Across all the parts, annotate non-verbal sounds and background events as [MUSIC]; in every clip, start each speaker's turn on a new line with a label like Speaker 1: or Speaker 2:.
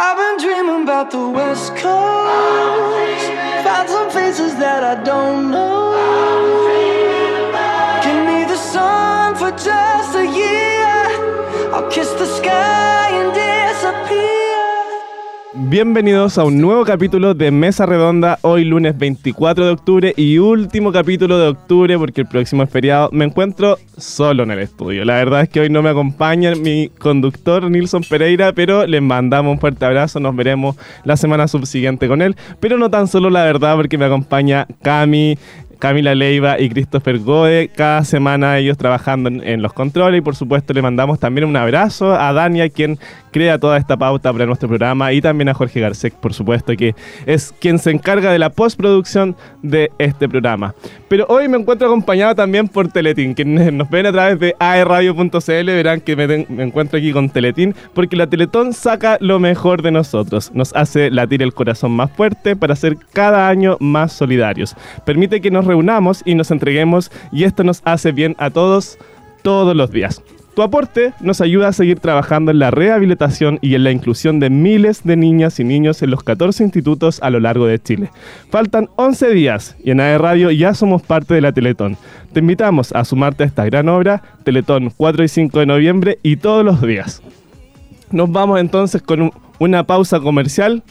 Speaker 1: I've been dreaming about the West Coast. Found some faces that I don't know. Give me the sun for just a year. I'll kiss the sky.
Speaker 2: Bienvenidos a un nuevo capítulo de Mesa Redonda, hoy lunes 24 de octubre y último capítulo de octubre porque el próximo es feriado. Me encuentro solo en el estudio. La verdad es que hoy no me acompaña mi conductor Nilson Pereira, pero les mandamos un fuerte abrazo. Nos veremos la semana subsiguiente con él. Pero no tan solo la verdad porque me acompaña Cami, Camila Leiva y Christopher Gode. Cada semana ellos trabajando en, en los controles y por supuesto le mandamos también un abrazo a Dania, quien crea toda esta pauta para nuestro programa y también a Jorge Garcek, por supuesto, que es quien se encarga de la postproducción de este programa. Pero hoy me encuentro acompañado también por Teletín, quienes [LAUGHS] nos ven a través de aerradio.cl verán que me, me encuentro aquí con Teletín, porque la Teletón saca lo mejor de nosotros, nos hace latir el corazón más fuerte para ser cada año más solidarios. Permite que nos reunamos y nos entreguemos y esto nos hace bien a todos todos los días. Tu aporte nos ayuda a seguir trabajando en la rehabilitación y en la inclusión de miles de niñas y niños en los 14 institutos a lo largo de Chile. Faltan 11 días y en AE Radio ya somos parte de la Teletón. Te invitamos a sumarte a esta gran obra, Teletón 4 y 5 de noviembre y todos los días. Nos vamos entonces con un- una pausa comercial,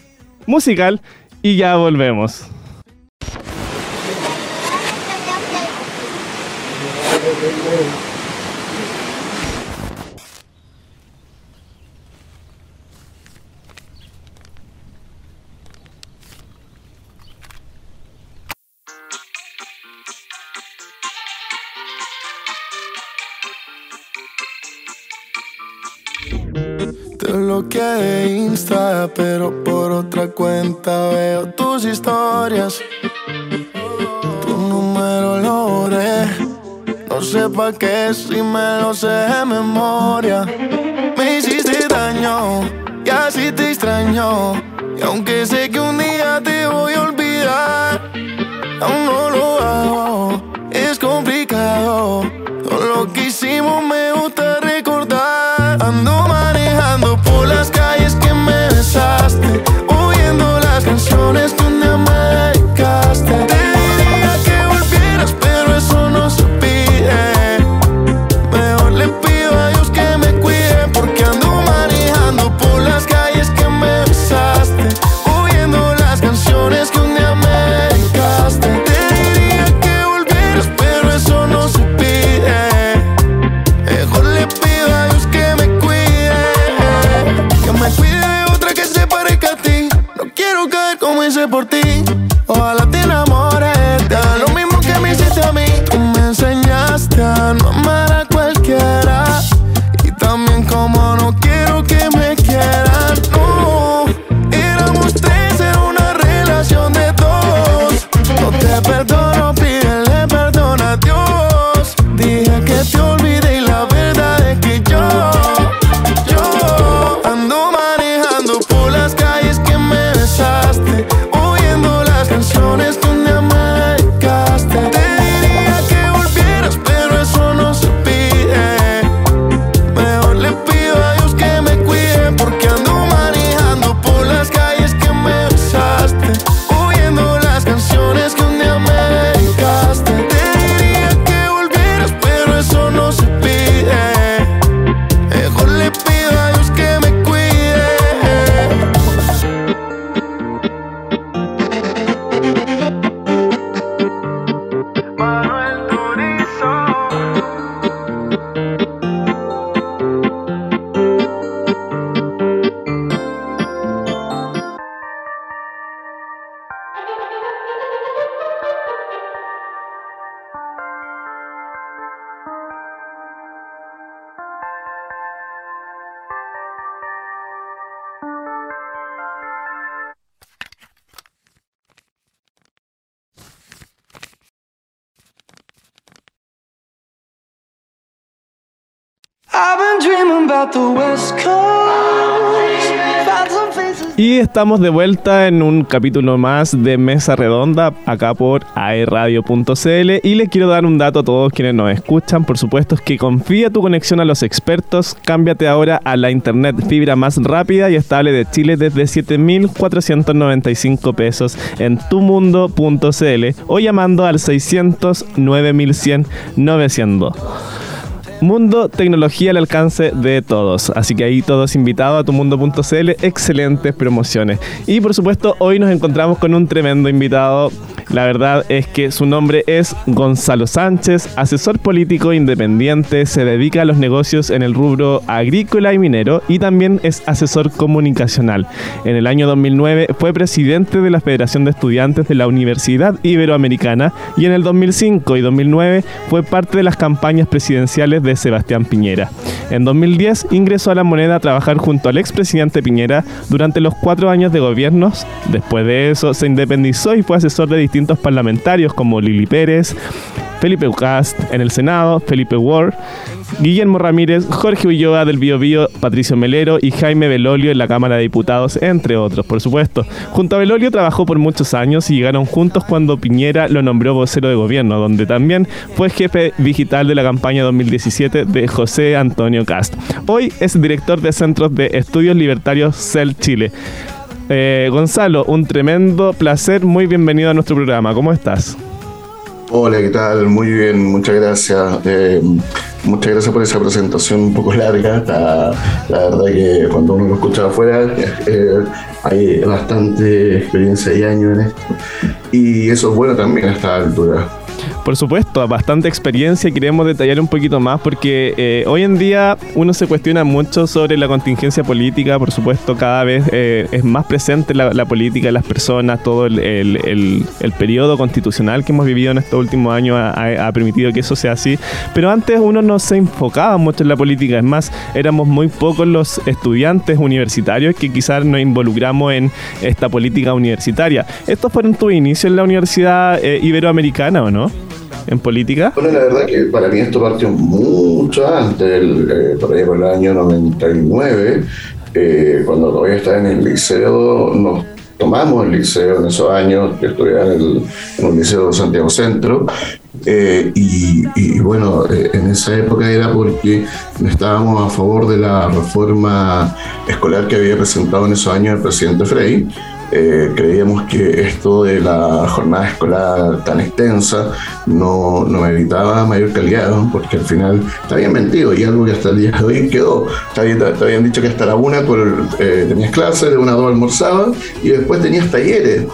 Speaker 2: musical y ya volvemos.
Speaker 3: Bloqueé de Insta, pero por otra cuenta veo tus historias. Tu número lo borré. No sé pa' qué si me lo sé de memoria. Me hiciste daño y así te extraño. Y aunque sé que un día te voy a olvidar, aún no lo hago. Es complicado. Todo lo que hicimos me canciones Y
Speaker 2: estamos de vuelta en un capítulo más de Mesa Redonda, acá por aeradio.cl. Y les quiero dar un dato a todos quienes nos escuchan. Por supuesto, es que confía tu conexión a los expertos. Cámbiate ahora a la internet fibra más rápida y estable de Chile desde 7,495 pesos en tumundo.cl o llamando al 600 9100 900. Mundo, tecnología al alcance de todos. Así que ahí todos invitados a tumundo.cl. Excelentes promociones. Y por supuesto, hoy nos encontramos con un tremendo invitado. La verdad es que su nombre es Gonzalo Sánchez, asesor político independiente, se dedica a los negocios en el rubro agrícola y minero y también es asesor comunicacional. En el año 2009 fue presidente de la Federación de Estudiantes de la Universidad Iberoamericana y en el 2005 y 2009 fue parte de las campañas presidenciales de Sebastián Piñera. En 2010 ingresó a la moneda a trabajar junto al expresidente Piñera durante los cuatro años de gobiernos. Después de eso se independizó y fue asesor de distintos parlamentarios como Lili Pérez, Felipe Ucast en el Senado, Felipe Ward, Guillermo Ramírez, Jorge Ulloa del Bio, Bio Patricio Melero y Jaime Belolio en la Cámara de Diputados, entre otros, por supuesto. Junto a Belolio trabajó por muchos años y llegaron juntos cuando Piñera lo nombró vocero de gobierno, donde también fue jefe digital de la campaña 2017 de José Antonio Cast. Hoy es director de Centros de Estudios Libertarios CEL Chile. Eh, Gonzalo, un tremendo placer, muy bienvenido a nuestro programa. ¿Cómo estás?
Speaker 4: Hola, ¿qué tal? Muy bien, muchas gracias. Eh, muchas gracias por esa presentación un poco larga. La, verdad que cuando uno lo escucha afuera eh, hay bastante experiencia y años en esto. Y eso es bueno también a esta altura.
Speaker 2: Por supuesto, bastante experiencia queremos detallar un poquito más porque eh, hoy en día uno se cuestiona mucho sobre la contingencia política, por supuesto, cada vez eh, es más presente la, política, las personas, todo el, el, periodo constitucional que hemos vivido en estos últimos años ha, permitido que eso sea así, pero antes uno no se enfocaba mucho en la política, es más, éramos muy pocos los estudiantes universitarios que quizás nos involucramos en esta política universitaria. ¿Estos fueron tus inicios en la Universidad eh, Iberoamericana o no? En política?
Speaker 4: Bueno, la verdad que para mí esto partió mucho antes, eh, por ahí por el año 99, eh, cuando todavía estaba en el liceo, nos tomamos el liceo en esos años, que estudiaba en, el, liceo de Santiago Centro, eh, y, y, bueno, en esa época era porque estábamos a favor de la reforma escolar que había presentado en esos años el presidente Frey. Eh, creíamos que esto de la jornada escolar tan extensa no, no evitaba mayor calidad, porque al final está bien mentido y algo que hasta el día de hoy quedó. Te habían, dicho que hasta la una tú, eh, tenías clases, de una a dos almorzabas y después tenías talleres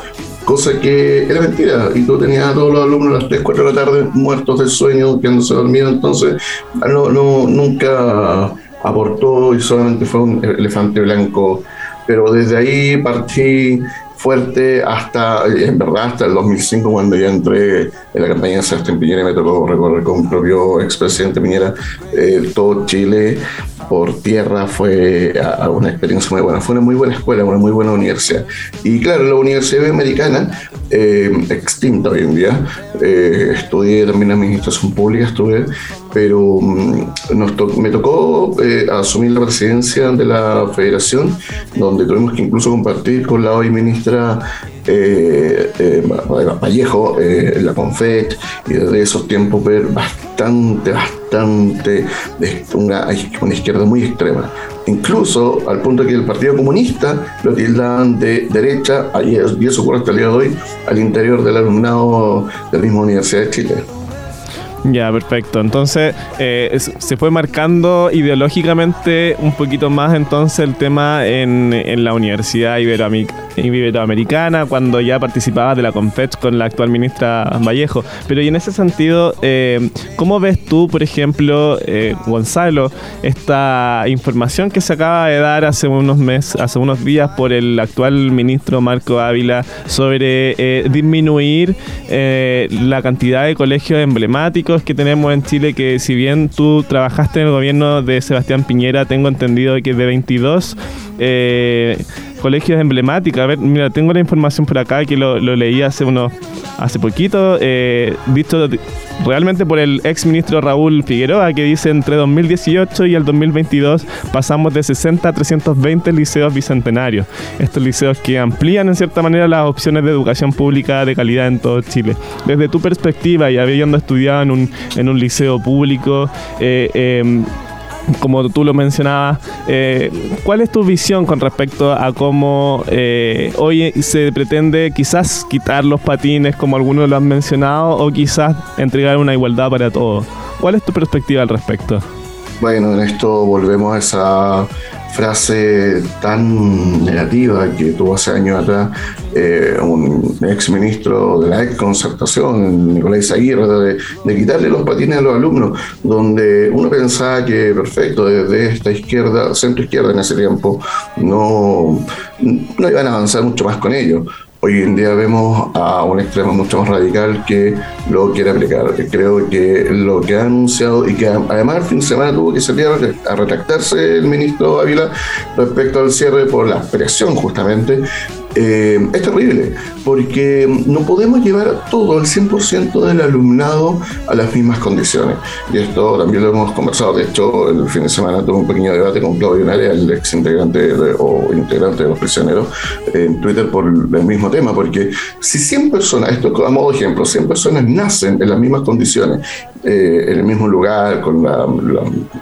Speaker 4: cosa que era mentira, y tú tenías a todos los alumnos a las 3, 4 de la tarde muertos del sueño, quedándose dormidos, entonces no, no, nunca aportó y solamente fue un elefante blanco pero desde ahí partí fuerte hasta, en verdad, hasta el 2005, cuando ya entré en la campaña de Sebastián Piñera y me tocó recorrer con el propio expresidente Piñera eh, todo Chile por tierra fue una experiencia muy buena. Fue una muy buena escuela, una muy buena universidad. Y claro, la Universidad Americana, eh, extinta hoy en día, eh, estudié también administración pública, estuve, pero mm, me tocó eh, asumir la presidencia de la federación, donde tuvimos que incluso compartir con la hoy ministra eh, eh, Vallejo, eh, la Confet, y desde esos tiempos ver bastante, bastante de una, izquierda muy extrema. Incluso al punto que el Partido Comunista lo tildaban de derecha, y eso ocurre hasta el día de hoy, al interior del alumnado de la misma Universidad de Chile.
Speaker 2: Ya, perfecto. Entonces, eh, se fue marcando ideológicamente un poquito más entonces el tema en, en la Universidad Iberoamericana, cuando ya participaba de la CONFET con la actual ministra Vallejo. Pero y en ese sentido, eh, ¿cómo ves tú, por ejemplo, eh, Gonzalo, esta información que se acaba de dar hace unos meses, hace unos días por el actual ministro Marco Ávila sobre disminuir la cantidad de colegios emblemáticos que tenemos en Chile que si bien tú trabajaste en el gobierno de Sebastián Piñera, tengo entendido que de 22 eh, colegios emblemáticos. A ver, mira, tengo la información por acá que lo, leí hace unos hace poquito, eh, visto realmente por el ex ministro Raúl Figueroa, que dice entre 2018 y el 2022 pasamos de 60 a 320 liceos bicentenarios. Estos liceos que amplían en cierta manera las opciones de educación pública de calidad en todo Chile. Desde tu perspectiva y habiendo estudiado en un, en un liceo público, eh, em, como tú lo mencionabas, eh, ¿cuál es tu visión con respecto a cómo eh, hoy se pretende quizás quitar los patines, como algunos lo han mencionado, o quizás entregar una igualdad para todos? ¿Cuál es tu perspectiva al respecto?
Speaker 4: Bueno, en esto volvemos a esa frase tan negativa que tuvo hace años atrás eh, un ex ministro de la ex concertación, Nicolás Aguirre, de, de, quitarle los patines a los alumnos, donde uno pensaba que perfecto, desde esta izquierda, centro izquierda en ese tiempo, no, no iban a avanzar mucho más con ellos. Hoy en día vemos a un extremo mucho más radical que lo quiere aplicar. Creo que lo que ha anunciado y que además el fin de semana tuvo que salir a retractarse el ministro Ávila respecto al cierre por la presión justamente, eh, es terrible, porque no podemos llevar todo el 100% del alumnado a las mismas condiciones. Y esto también lo hemos conversado. De hecho, el fin de semana tuve un pequeño debate con Claudio Narea, el ex integrante o integrante de los prisioneros, en Twitter por el mismo tema, porque si 100 personas, esto a modo de ejemplo, 100 personas nacen en las mismas condiciones, eh, en el mismo lugar, con,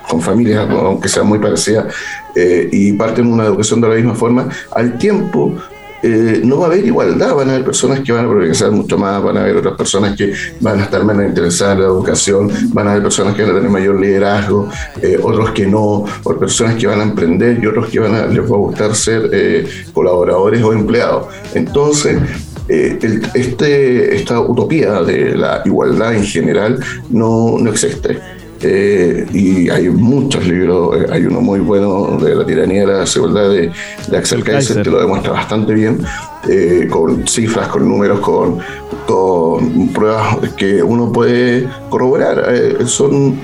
Speaker 4: con familias, aunque sean muy parecidas, eh, y parten una educación de la misma forma, al tiempo eh, no va a haber igualdad, van a haber personas que van a progresar mucho más, van a haber otras personas que van a estar menos interesadas en la educación, van a haber personas que van a tener mayor liderazgo, eh, otros que no, o personas que van a emprender y otros que van a, les va a gustar ser eh, colaboradores o empleados. Entonces, este, esta utopía de la igualdad en general no, no existe. Eh, y hay muchos libros, eh, hay uno muy bueno de la tiranía de la desigualdad de, de Axel Kaiser, que lo demuestra bastante bien, eh, con cifras, con números, con, con pruebas que uno puede corroborar. son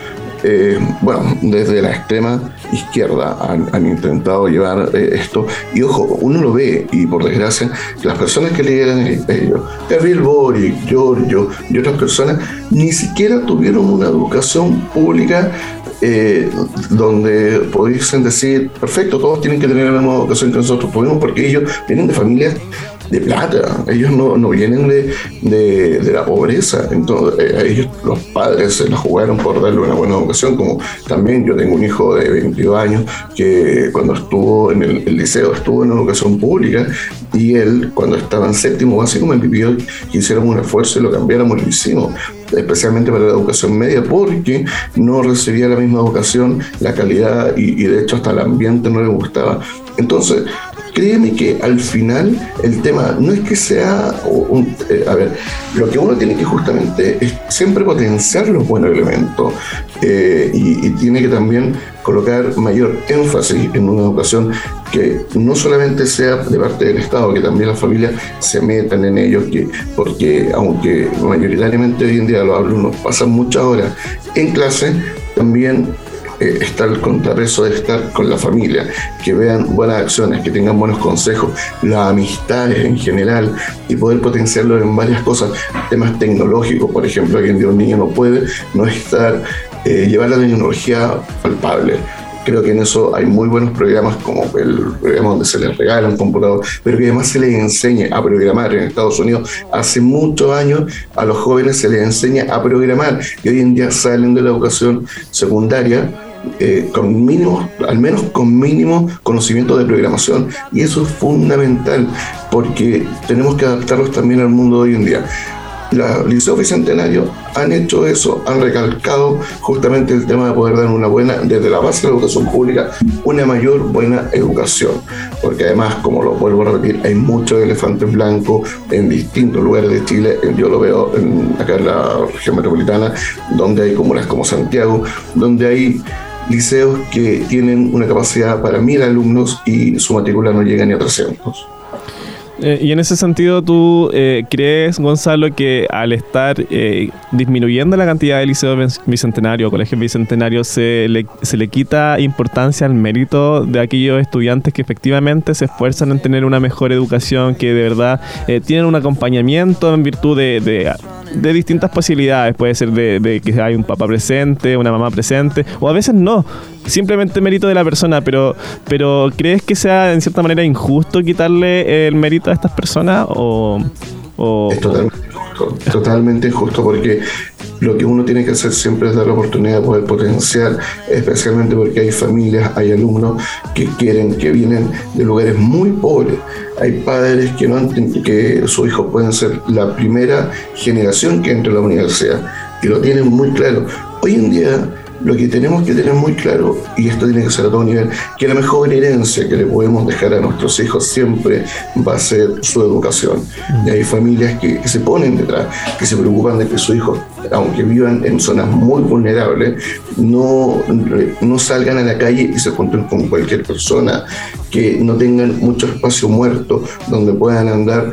Speaker 4: eh, bueno, desde la extrema izquierda han, intentado llevar eh, esto. Y ojo, uno lo ve, y por desgracia, las personas que lideran ellos, Gabriel Boric, Giorgio y otras personas, ni siquiera tuvieron una educación pública eh, donde pudiesen decir, perfecto, todos tienen que tener la misma educación que nosotros podemos, porque ellos vienen de familias de plata, ellos no, no vienen de, de, la pobreza, entonces eh, ellos, los padres se la jugaron por darle una buena educación, como también yo tengo un hijo de 22 años que cuando estuvo en el, liceo estuvo en educación pública y él cuando estaba en séptimo básico me pidió que hiciéramos un esfuerzo y lo cambiáramos, lo hicimos especialmente para la educación media, porque no recibía la misma educación, la calidad y, y de hecho hasta el ambiente no le gustaba. Entonces, créeme que al final el tema no es que sea, un, eh, a ver, lo que uno tiene que justamente es siempre potenciar los buenos elementos eh, y, tiene que también colocar mayor énfasis en una educación que no solamente sea de parte del Estado, que también las familias se metan en ellos, que, porque aunque mayoritariamente hoy en día los alumnos pasan muchas horas en clase, también eh, estar el contrapeso de estar con la familia, que vean buenas acciones, que tengan buenos consejos, las amistades en general y poder potenciarlo en varias cosas, temas tecnológicos, por ejemplo, hoy en día un niño no puede no estar, eh, llevar la tecnología palpable. Creo que en eso hay muy buenos programas como el programa donde se les regala un computador, pero que además se les enseñe a programar. En Estados Unidos hace muchos años a los jóvenes se les enseña a programar y hoy en día salen de la educación secundaria eh, con mínimo, al menos con mínimo conocimiento de programación. Y eso es fundamental porque tenemos que adaptarlos también al mundo de hoy en día. La Liceo Bicentenario han hecho eso, han recalcado justamente el tema de poder dar una buena, desde la base de la educación pública, una mayor buena educación. Porque además, como lo vuelvo a repetir, hay muchos elefantes blancos en distintos lugares de Chile. Yo lo veo acá en la región metropolitana, donde hay comunas como Santiago, donde hay liceos que tienen una capacidad para mil alumnos y su matrícula no llega ni a 300.
Speaker 2: Eh, y en ese sentido, ¿tú eh, crees, Gonzalo, que al estar eh, disminuyendo la cantidad de liceos bicentenarios o colegios bicentenarios se le, se le quita importancia al mérito de aquellos estudiantes que efectivamente se esfuerzan en tener una mejor educación, que de verdad eh, tienen un acompañamiento en virtud de, distintas posibilidades. Puede ser de, de, que hay un papá presente, una mamá presente, o a veces no. Simplemente mérito de la persona, pero, pero ¿crees que sea en cierta manera injusto quitarle el mérito a estas personas?
Speaker 4: Es totalmente totalmente injusto porque lo que uno tiene que hacer siempre es dar la oportunidad de poder potenciar, especialmente porque hay familias, hay alumnos que quieren, que vienen de lugares muy pobres. Hay padres que no que sus hijos pueden ser la primera generación que entre a la universidad y lo tienen muy claro. Hoy en día lo que tenemos que tener muy claro, y esto tiene que ser a todo nivel, que la mejor herencia que le podemos dejar a nuestros hijos siempre va a ser su educación. Y hay familias que, se ponen detrás, que se preocupan de que sus hijos, aunque vivan en zonas muy vulnerables, no, no salgan a la calle y se junten con cualquier persona, que no tengan mucho espacio muerto donde puedan andar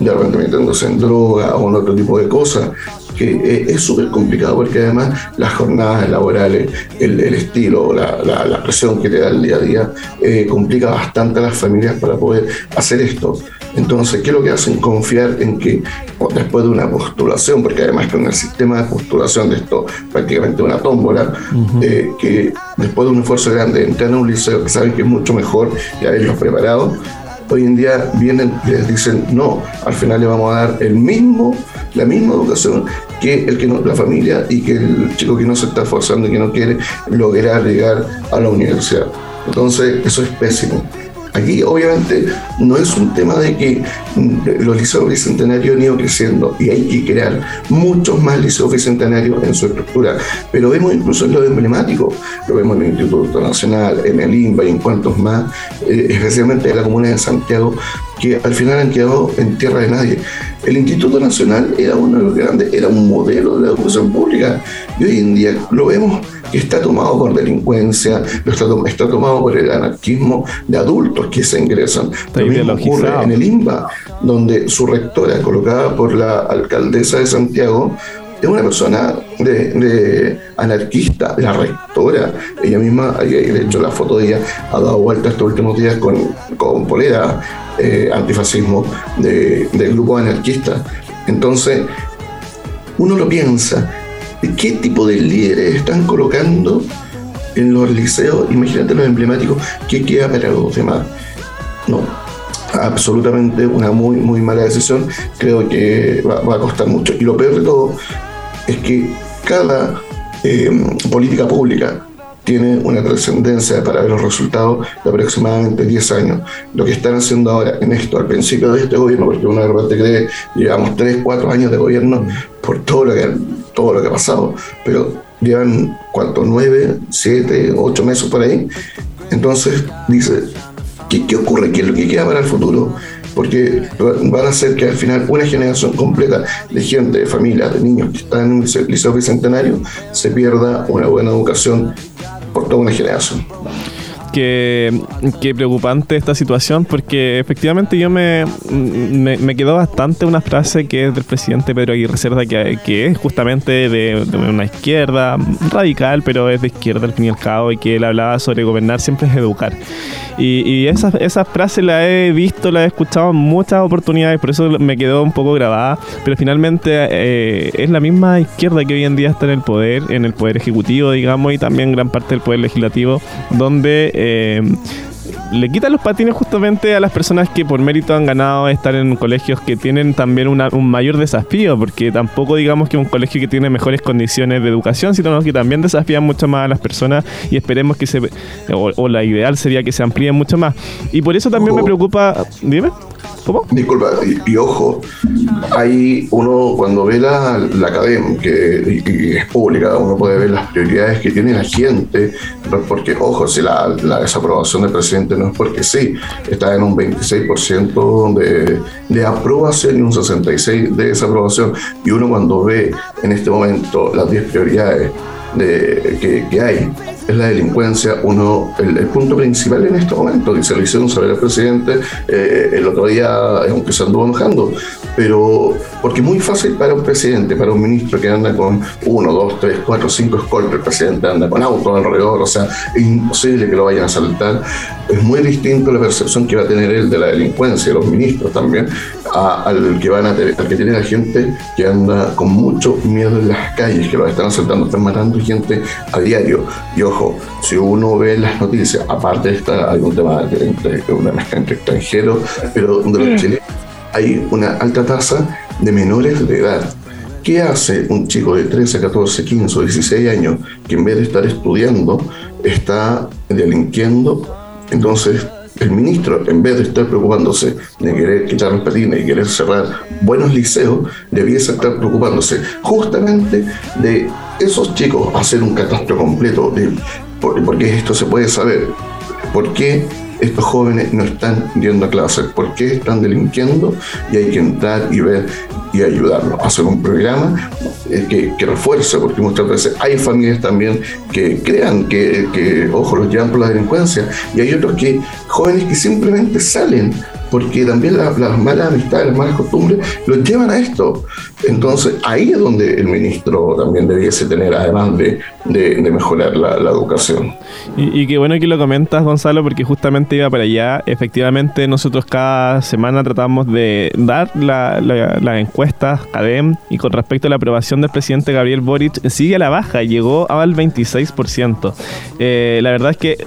Speaker 4: de repente metiéndose en droga o en otro tipo de cosas, que eh, es súper complicado porque además las jornadas laborales, el, estilo, la, la, presión que te da el día a día, eh, complica bastante a las familias para poder hacer esto. Entonces, ¿qué es lo que hacen? Confiar en que después de una postulación, porque además con el sistema de postulación de esto prácticamente una tómbola, eh, que después de un esfuerzo grande entrar a un liceo que saben que es mucho mejor y haberlos preparado, hoy en día vienen les dicen, no, al final le vamos a dar el mismo, la misma educación que el que no, la familia y que el chico que no se está esforzando y que no quiere lograr llegar a la universidad. Entonces, eso es pésimo. Aquí obviamente no es un tema de que mm, los liceos bicentenarios han ido creciendo y hay que crear muchos más liceos bicentenarios en su estructura, pero vemos incluso en lo emblemático, lo vemos en el Instituto Nacional, en el INBA y en cuantos más, eh, especialmente en la Comuna de Santiago, que al final han quedado en tierra de nadie. El Instituto Nacional era uno de los grandes, era un modelo de la educación pública y hoy en día lo vemos que está tomado por delincuencia, lo está, está tomado por el anarquismo de adultos que se ingresan. Lo mismo ocurre en el INBA, donde su rectora, colocada por la alcaldesa de Santiago, es una persona de, anarquista, la rectora. Ella misma, de hecho, la foto de ella ha dado vuelta estos últimos días con, con polera eh, antifascismo de, del grupo anarquista. Entonces, uno lo piensa, ¿qué tipo de líderes están colocando en los liceos? Imagínate los emblemáticos, ¿qué queda para los demás? No, absolutamente una muy, muy mala decisión. Creo que va, a costar mucho. Y lo peor de todo es que cada eh, política pública tiene una trascendencia para ver los resultados de aproximadamente 10 años. Lo que están haciendo ahora en esto, al principio de este gobierno, porque uno de repente cree, llevamos 3, 4 años de gobierno por todo lo que, todo lo que ha pasado, pero llevan, ¿cuánto? 9, 7, 8 meses por ahí. Entonces, dice, ¿qué, qué ocurre? ¿Qué es lo que queda para el futuro? Porque van a hacer que al final una generación completa de gente, de familias, de niños que están en un liceo bicentenario se pierda una buena educación por toda una generación.
Speaker 2: Qué, preocupante esta situación porque efectivamente yo me, me, quedó bastante una frase que es del presidente Pedro Aguirre Cerda que, que es justamente de, una izquierda radical pero es de izquierda al fin y al cabo y que él hablaba sobre gobernar siempre es educar. Y, y esa, esa frase la he visto, la he escuchado en muchas oportunidades, por eso me quedó un poco grabada, pero finalmente eh, es la misma izquierda que hoy en día está en el poder, en el poder ejecutivo, digamos, y también gran parte del poder legislativo, donde... le quitan los patines justamente a las personas que por mérito han ganado estar en colegios que tienen también un mayor desafío, porque tampoco digamos que un colegio que tiene mejores condiciones de educación, sino que también desafían mucho más a las personas y esperemos que se, o, la ideal sería que se amplíen mucho más. Y por eso también me preocupa, dime.
Speaker 4: Disculpa, y, ojo, hay uno cuando ve la, la academia, que es pública, uno puede ver las prioridades que tiene la gente, porque, ojo, si la, la desaprobación del presidente no es porque sí, está en un 26% de, de aprobación y un 66% de desaprobación, y uno cuando ve en este momento las 10 prioridades de, que, hay es la delincuencia. Uno, el, punto principal en este momento, y se lo hicieron saber al presidente eh, el otro día, aunque se anduvo enojando, pero porque es muy fácil para un presidente, para un ministro que anda con uno, dos, tres, cuatro, cinco escoltas, el presidente anda con auto alrededor, o sea, es imposible que lo vayan a saltar. Es muy distinto la percepción que va a tener él de la delincuencia, los ministros también, al que van a tener, al que tiene la gente que anda con mucho miedo en las calles, que lo están asaltando, están matando gente a diario. Y ojo, si uno ve las noticias, aparte de hay un tema de, una mezcla entre extranjeros, pero donde los chilenos hay una alta tasa de menores de edad. ¿Qué hace un chico de 13, 14, 15 o 16 años que en vez de estar estudiando está delinquiendo? Entonces, el ministro, en vez de estar preocupándose de querer quitar los patines y querer cerrar buenos liceos, debiese estar preocupándose justamente de esos chicos hacer un catastro completo de por, qué esto se puede saber, por qué estos jóvenes no están yendo a clases, por qué están delinquiendo y hay que entrar y ver y ayudarlos. Hacer un programa eh, que, que, refuerce, porque muchas veces hay familias también que crean que, que, ojo, los llevan por la delincuencia. Y hay otros que, jóvenes que simplemente salen porque también las malas amistades, las malas costumbres los llevan a esto. Entonces ahí es donde el ministro también debiese tener, además de, mejorar la, educación.
Speaker 2: Y, qué bueno que lo comentas, Gonzalo, porque justamente iba para allá. Efectivamente, nosotros cada semana tratamos de dar las la, encuestas CADEM y con respecto a la aprobación del presidente Gabriel Boric, sigue a la baja, llegó al 26%. Eh, la verdad es que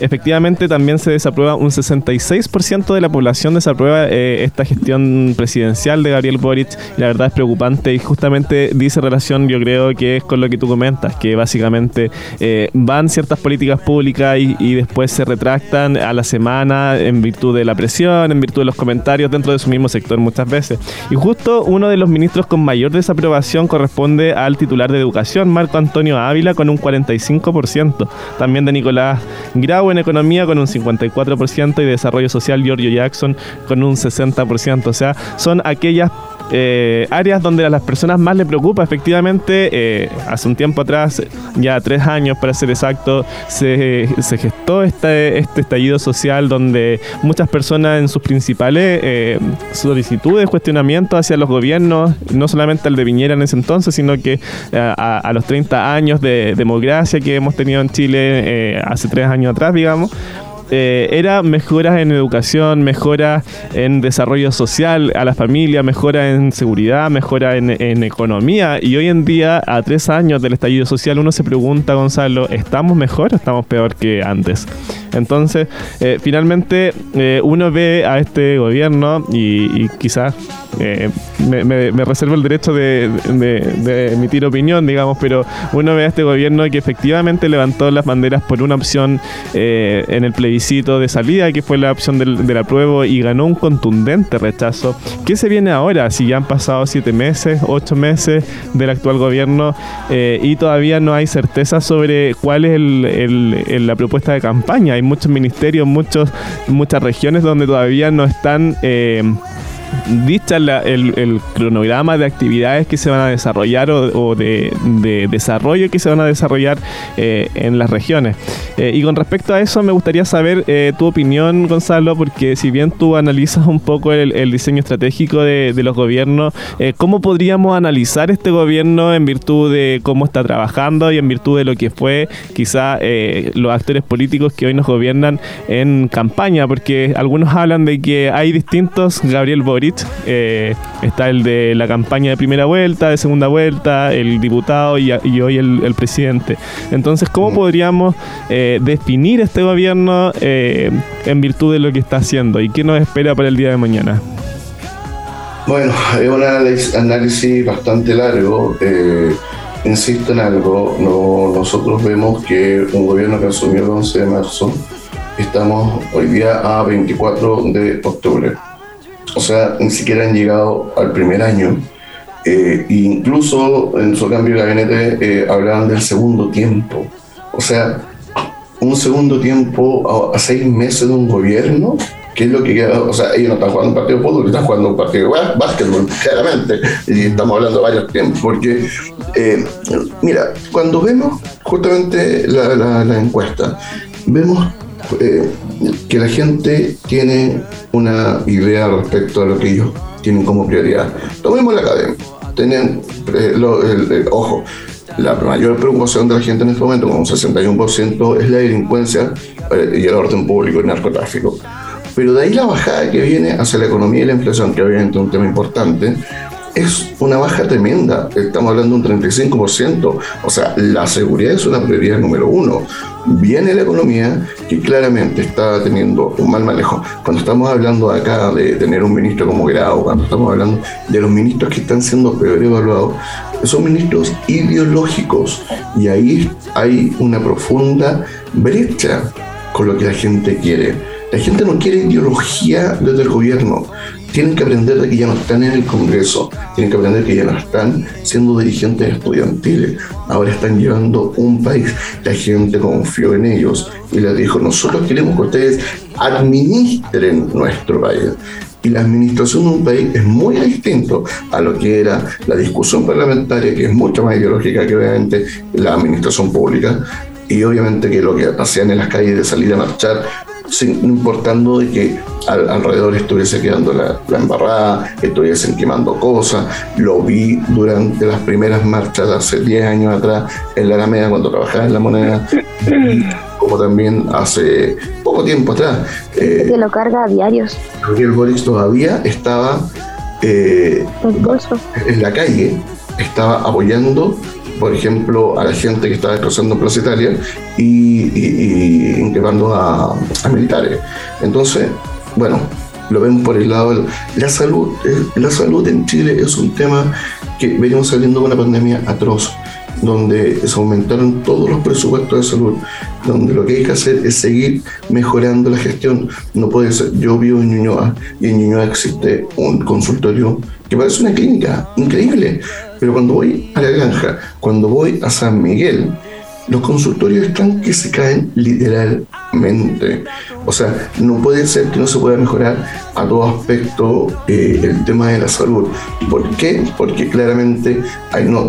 Speaker 2: efectivamente también se desaprueba un 66% de la población desaprueba eh, esta gestión presidencial de Gabriel Boric la verdad es preocupante y justamente dice relación yo creo que es con lo que tú comentas que básicamente eh, van ciertas políticas públicas y, y, después se retractan a la semana en virtud de la presión, en virtud de los comentarios dentro de su mismo sector muchas veces. Y justo uno de los ministros con mayor desaprobación corresponde al titular de educación Marco Antonio Ávila con un 45% también de Nicolás Grau en economía con un 54% y desarrollo social Giorgio Jackson con un 60%. O sea, son aquellas eh, áreas donde a las personas más le preocupa. Efectivamente, eh, hace un tiempo atrás, ya tres años para ser exacto, se, gestó este, estallido social donde muchas personas en sus principales eh, solicitudes, cuestionamientos hacia los gobiernos, no solamente el de Viñera en ese entonces, sino que a, a los 30 años de democracia que hemos tenido en Chile hace tres años atrás, digamos, eh, era mejoras en educación, mejoras en desarrollo social a la familia, mejora en seguridad, mejora en, economía. Y hoy en día, a tres años del estallido social, uno se pregunta, Gonzalo, ¿estamos mejor o estamos peor que antes? Entonces, eh, finalmente, eh, uno ve a este gobierno y, quizás me, reservo el derecho de, emitir opinión, digamos, pero uno ve a este gobierno que efectivamente levantó las banderas por una opción en el plebiscito de salida, que fue la opción del, del apruebo, y ganó un contundente rechazo. ¿Qué se viene ahora? Si ya han pasado siete meses, ocho meses del actual gobierno eh, y todavía no hay certeza sobre cuál es el, la propuesta de campaña. Hay muchos ministerios, muchos, muchas regiones donde todavía no están... Eh, dicha el, cronograma de actividades que se van a desarrollar o, de, desarrollo que se van a desarrollar eh, en las regiones. Eh, y con respecto a eso, me gustaría saber eh, tu opinión, Gonzalo, porque si bien tú analizas un poco el, diseño estratégico de, los gobiernos, ¿cómo podríamos analizar este gobierno en virtud de cómo está trabajando y en virtud de lo que fue quizá los actores políticos que hoy nos gobiernan en campaña? Porque algunos hablan de que hay distintos Gabriel Boric eh, está el de la campaña de primera vuelta, de segunda vuelta, el diputado y, hoy el, presidente. Entonces, ¿cómo mm. podríamos eh, definir este gobierno eh, en virtud de lo que está haciendo y qué nos espera para el día de mañana?
Speaker 4: Bueno, es un análisis, bastante largo. insisto en algo, nosotros vemos que un gobierno que asumió el 11 de marzo, estamos hoy día a 24 de octubre o sea, ni siquiera han llegado al primer año. Eh, incluso en su cambio de gabinete eh, hablaban del segundo tiempo. O sea, un segundo tiempo a, seis meses de un gobierno ¿Qué es lo que queda? O sea, ellos no están jugando un partido de fútbol, están jugando un partido de básquetbol, [LAUGHS] claramente. Y estamos hablando de varios tiempos, porque, eh, mira, cuando vemos justamente la, encuesta, vemos eh, que la gente tiene una idea respecto a lo que ellos tienen como prioridad. Tomemos la academia. Tienen, eh, ojo, la mayor preocupación de la gente en este momento, con un 61%, es la delincuencia y el orden público y el narcotráfico. Pero de ahí la bajada que viene hacia la economía y la inflación, que obviamente es un tema importante, es una baja tremenda. Estamos hablando de un 35%. O sea, la seguridad es una prioridad número uno. Viene la economía, que claramente está teniendo un mal manejo. Cuando estamos hablando acá de tener un ministro como Grado, cuando estamos hablando de los ministros que están siendo peor evaluados, son ministros ideológicos. Y ahí hay una profunda brecha con lo que la gente quiere. La gente no quiere ideología desde el gobierno. Tienen que aprender de que ya no están en el Congreso, tienen que aprender que ya no están siendo dirigentes estudiantiles. Ahora están llevando un país. La gente confió en ellos y les dijo, nosotros queremos que ustedes administren nuestro país. Y la administración de un país es muy distinto a lo que era la discusión parlamentaria, que es mucho más ideológica que obviamente la administración pública. Y obviamente que lo que hacían en las calles de salir a marchar sin, importando de que alrededor estuviese quedando la, embarrada, estuviesen quemando cosas. Lo vi durante las primeras marchas de hace 10 años atrás en la Alameda cuando trabajaba en la moneda, como también hace poco tiempo atrás.
Speaker 5: Eh, que lo carga a diarios.
Speaker 4: el Boris todavía estaba eh, en la calle, estaba apoyando por ejemplo, a la gente que estaba destrozando Plaza Italia y, y, a, militares. Entonces, bueno, lo vemos por el lado de la salud. Eh, la salud en Chile es un tema que venimos saliendo de una pandemia atroz donde se aumentaron todos los presupuestos de salud, donde lo que hay que hacer es seguir mejorando la gestión. No puede ser, yo vivo en Ñuñoa y en Ñuñoa existe un consultorio que parece una clínica increíble, pero cuando voy a la granja, cuando voy a San Miguel, los consultorios están que se caen literalmente. O sea, no puede ser que no se pueda mejorar a todo aspecto eh, el tema de la salud. ¿Por qué? Porque claramente hay no,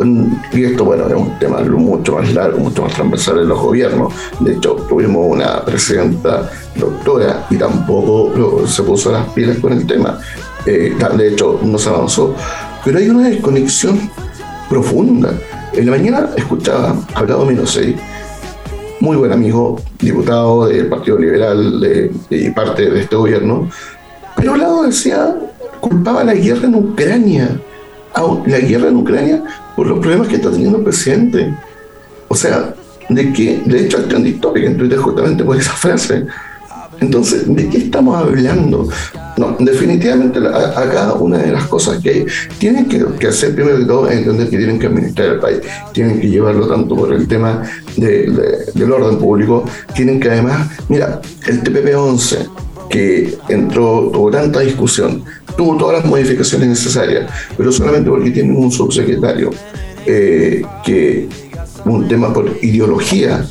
Speaker 4: y esto bueno es un tema mucho más largo, mucho más transversal en los gobiernos. De hecho, tuvimos una presidenta doctora y tampoco se puso las pilas con el tema. Eh, de hecho, no se avanzó. Pero hay una desconexión profunda. En la mañana escuchaba a Menosei, muy buen amigo, diputado del Partido Liberal de, y parte de este gobierno, pero Brado decía, culpaba la guerra en Ucrania, la guerra en Ucrania por los problemas que está teniendo el presidente. O sea, de que, de hecho, hay un que en Twitter justamente por esa frase. Entonces, ¿de qué estamos hablando? No, definitivamente acá una de las cosas que tienen que, hacer primero de todo es entender que tienen que administrar el país, tienen que llevarlo tanto por el tema del orden público, tienen que además, mira, el TPP-11 que entró, tuvo tanta discusión, tuvo todas las modificaciones necesarias, pero solamente porque tienen un subsecretario eh, que un tema por ideología,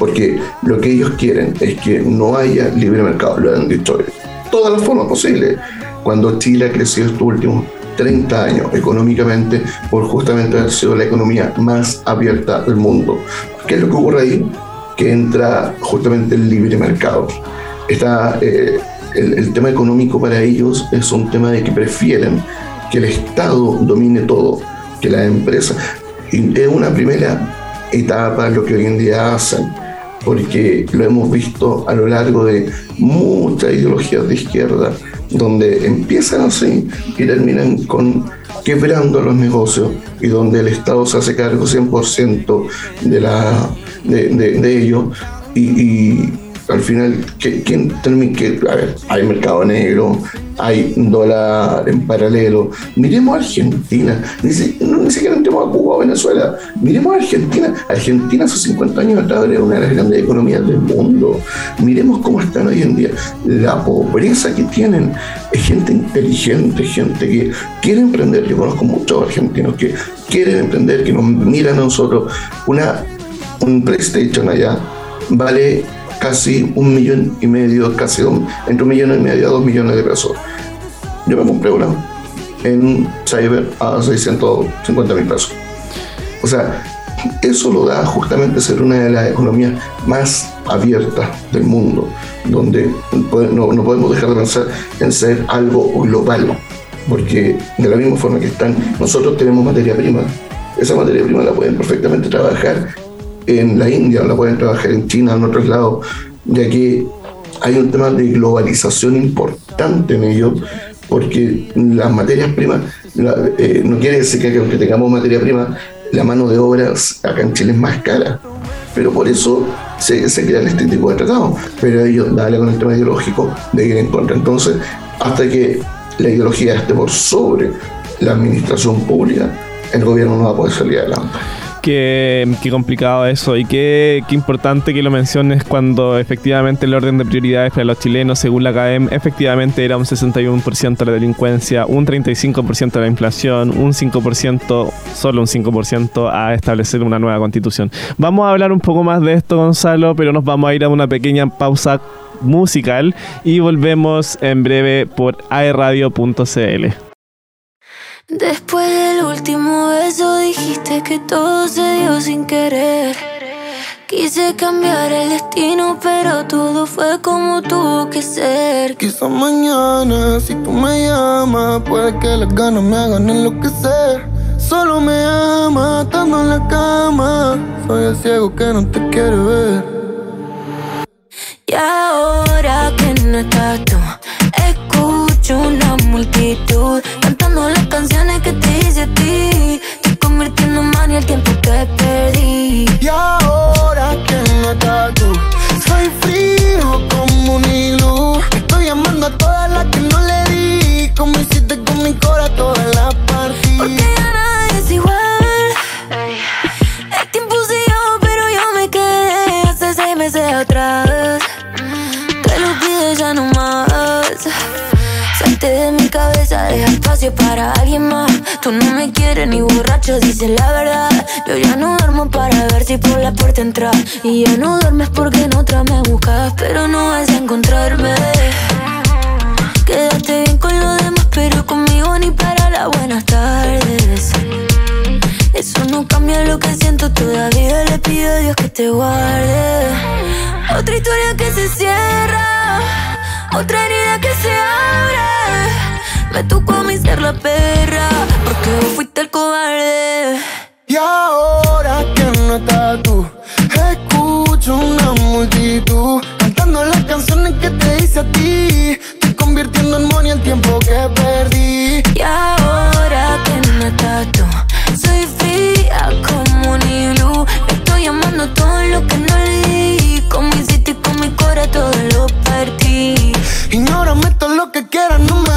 Speaker 4: porque lo que ellos quieren es que no haya libre mercado, lo han dicho todas las formas posibles. Cuando Chile ha crecido estos últimos 30 años económicamente por justamente haber sido la economía más abierta del mundo. ¿Qué es lo que ocurre ahí? Que entra justamente el libre mercado. Está, eh, el, tema económico para ellos es un tema de que prefieren que el Estado domine todo, que la empresa. Y es una primera etapa lo que hoy en día hacen porque lo hemos visto a lo largo de muchas ideologías de izquierda, donde empiezan así y terminan con quebrando los negocios y donde el Estado se hace cargo 100% de, la, de, de, ello y al final, ¿quién termina hay mercado negro, hay dólar en paralelo. Miremos Argentina, ni, siquiera a Venezuela. Miremos a Argentina. Argentina hace 50 años atrás era una de las grandes economías del mundo. Miremos cómo están hoy en día. La pobreza que tienen es gente inteligente, gente que quiere emprender. Yo conozco muchos argentinos que quieren emprender, que nos miran a nosotros. Una, un PlayStation allá vale casi un millón y medio, casi dos, entre un millón y medio a dos millones de pesos. Yo me compré una en Cyber a 650 mil pesos. O sea, eso lo da justamente ser una de las economías más abiertas del mundo, donde no, podemos dejar de pensar en ser algo global, porque de la misma forma que están, nosotros tenemos materia prima, esa materia prima la pueden perfectamente trabajar en la India, la pueden trabajar en China, en otros lados, ya que hay un tema de globalización importante en ello, porque las materias primas, eh, no quiere decir que aunque tengamos materia prima, la mano de obra acá en Chile es más cara. Pero por eso se, se crean este tipo de tratados. Pero ellos, dale con el tema ideológico, de ir en contra. Entonces, hasta que la ideología esté por sobre la administración pública, el gobierno no va a poder salir adelante.
Speaker 2: Qué, complicado eso y qué, importante que lo menciones cuando efectivamente el orden de prioridades para los chilenos, según la CAEM, efectivamente era un 61% la delincuencia, un 35% la inflación, un 5%, solo un 5% a establecer una nueva constitución. Vamos a hablar un poco más de esto, Gonzalo, pero nos vamos a ir a una pequeña pausa musical y volvemos en breve por aerradio.cl.
Speaker 6: Después del último beso dijiste que todo se dio sin querer. Quise cambiar el destino, pero todo fue como tuvo que ser.
Speaker 3: Quizá mañana, si tú me llamas, puede que las ganas me hagan enloquecer. Solo me ama, estando en la cama. Soy el ciego que no te quiere ver.
Speaker 6: Y ahora que no estás tú una multitud las canciones que te hice a ti. Estoy convirtiendo en mani el tiempo que perdí.
Speaker 3: Y
Speaker 6: para alguien más. Tú no me quieres ni borracho, dices la verdad. Yo ya no duermo para ver si por la puerta entras. Y ya no duermes porque en otra me buscas, pero no vas a encontrarme. Quédate bien con lo demás, pero conmigo ni para las buenas tardes. Eso no cambia lo que siento, todavía le pido a Dios que te guarde. Otra historia que se cierra, otra herida que se abre. Me tocó a mí ser la perra, porque fuiste el cobarde.
Speaker 3: Y ahora que no estás tú, escucho una multitud cantando las canciones que te hice a ti. Estoy convirtiendo en money el tiempo que perdí.
Speaker 6: Y ahora que no estás tú, soy fría como un iglú. Estoy amando todo lo que no le di. Como hiciste con mi corazón, todo lo partí.
Speaker 3: Ignórame todo lo que quieras, no me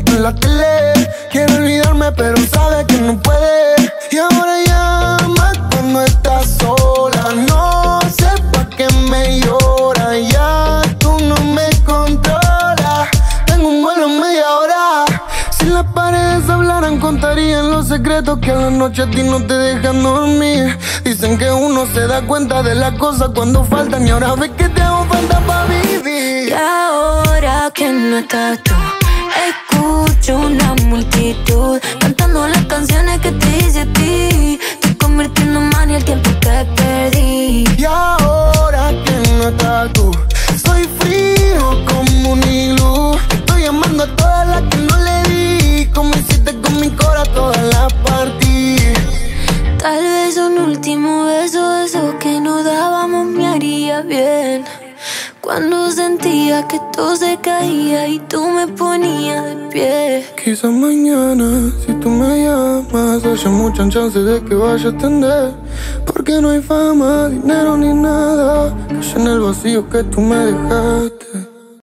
Speaker 3: party, en la tele. Quiero olvidarme, pero sabe que no puede. Y ahora llama cuando estás sola. No sé pa' qué me llora. Ya tú no me controlas. Tengo un vuelo en media hora. Si las paredes hablaran, contarían los secretos que a la noche a ti no te dejan dormir. Dicen que uno se da cuenta de las cosas cuando faltan y ahora ves que te hago falta para vivir.
Speaker 6: Y ahora que no estás tú, escucho una multitud cantando las canciones que te hice a ti. Estoy convirtiendo en mani el tiempo que perdí.
Speaker 3: Y ahora que no estás tú, soy frío como un iglú. Estoy amando a todas las que no le di, como hiciste con mi corazón toda la partí.
Speaker 6: Tal vez un último beso, eso que no dábamos me haría bien. Cuando sentía que todo se caía y tú me ponías de pie.
Speaker 3: Quizás mañana, si tú me llamas, haya muchas chances de que vaya a atender. Porque no hay fama, dinero ni nada que en el vacío que tú me dejaste.